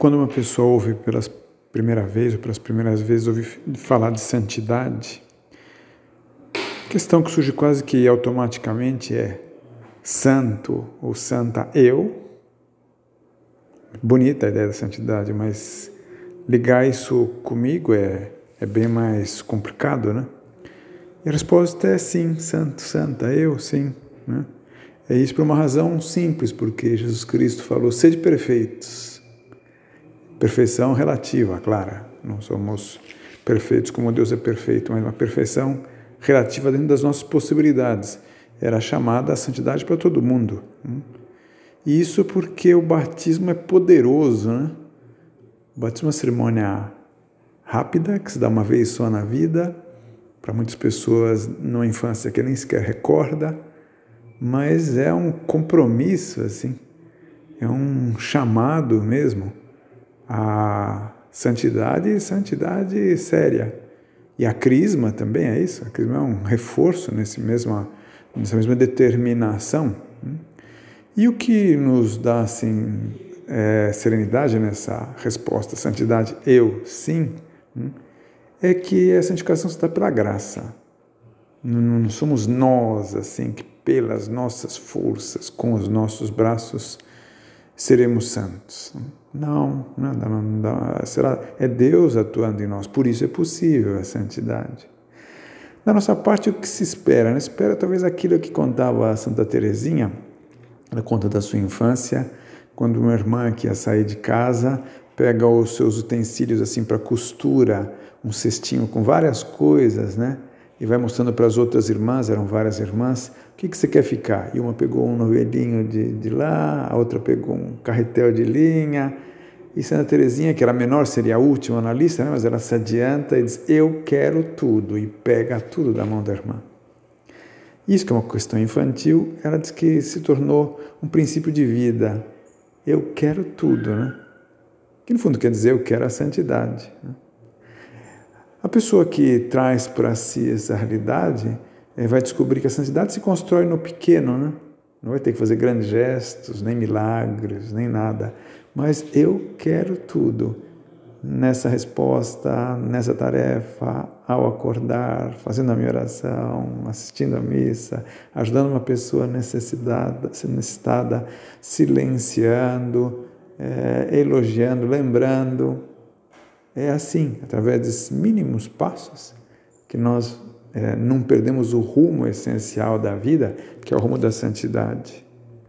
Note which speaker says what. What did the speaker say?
Speaker 1: Quando uma pessoa ouve pela primeira vez ou pelas primeiras vezes ouve falar de santidade, a questão que surge quase que automaticamente é santo ou santa eu. Bonita a ideia da santidade, mas ligar isso comigo é, é bem mais complicado, né? E a resposta é sim, santo, santa, eu sim. Né? É isso por uma razão simples, porque Jesus Cristo falou: sede perfeitos. Perfeição relativa, claro. Não somos perfeitos como Deus é perfeito, mas uma perfeição relativa dentro das nossas possibilidades. Era chamada a santidade para todo mundo. Né? E isso porque o batismo é poderoso, né? O batismo é uma cerimônia rápida, que se dá uma vez só na vida, para muitas pessoas na infância que nem sequer recorda, mas é um compromisso, assim, é um chamado mesmo à santidade santidade séria. E a crisma também é isso, a crisma é um reforço nesse mesma, nessa mesma determinação. Né? E o que nos dá assim é, serenidade nessa resposta, santidade, eu sim, né, é que a santificação dá pela graça. Não somos nós, assim, que pelas nossas forças, com os nossos braços, seremos santos. Não, não, não, será, é Deus atuando em nós, por isso é possível a santidade. Da nossa parte, o que se espera? Né? Espera talvez aquilo que contava a Santa Teresinha, ela conta da sua infância, quando uma irmã que ia sair de casa pega os seus utensílios assim para costura, um cestinho com várias coisas, né? E vai mostrando para as outras irmãs, eram várias irmãs, o que, que você quer ficar? E uma pegou um novelinho de, de lá, a outra pegou um carretel de linha. E Santa Teresinha, que era menor, seria a última na lista, né? mas ela se adianta e diz: Eu quero tudo, e pega tudo da mão da irmã. Isso que é uma questão infantil, ela diz que se tornou um princípio de vida. Eu quero tudo, né? Que no fundo quer dizer eu quero a santidade. Né? A pessoa que traz para si essa realidade é, vai descobrir que a santidade se constrói no pequeno, né? Não vai ter que fazer grandes gestos, nem milagres, nem nada. Mas eu quero tudo nessa resposta, nessa tarefa, ao acordar, fazendo a minha oração, assistindo a missa, ajudando uma pessoa necessitada, necessitada silenciando, é, elogiando, lembrando. É assim, através desses mínimos passos, que nós é, não perdemos o rumo essencial da vida, que é o rumo da santidade.